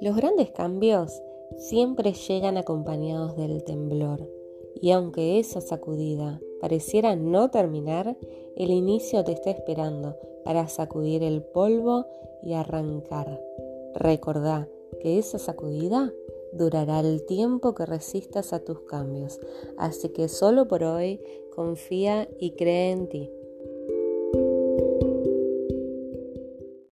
Los grandes cambios siempre llegan acompañados del temblor, y aunque esa sacudida pareciera no terminar, el inicio te está esperando para sacudir el polvo y arrancar. Recordá que esa sacudida durará el tiempo que resistas a tus cambios, así que solo por hoy confía y cree en ti.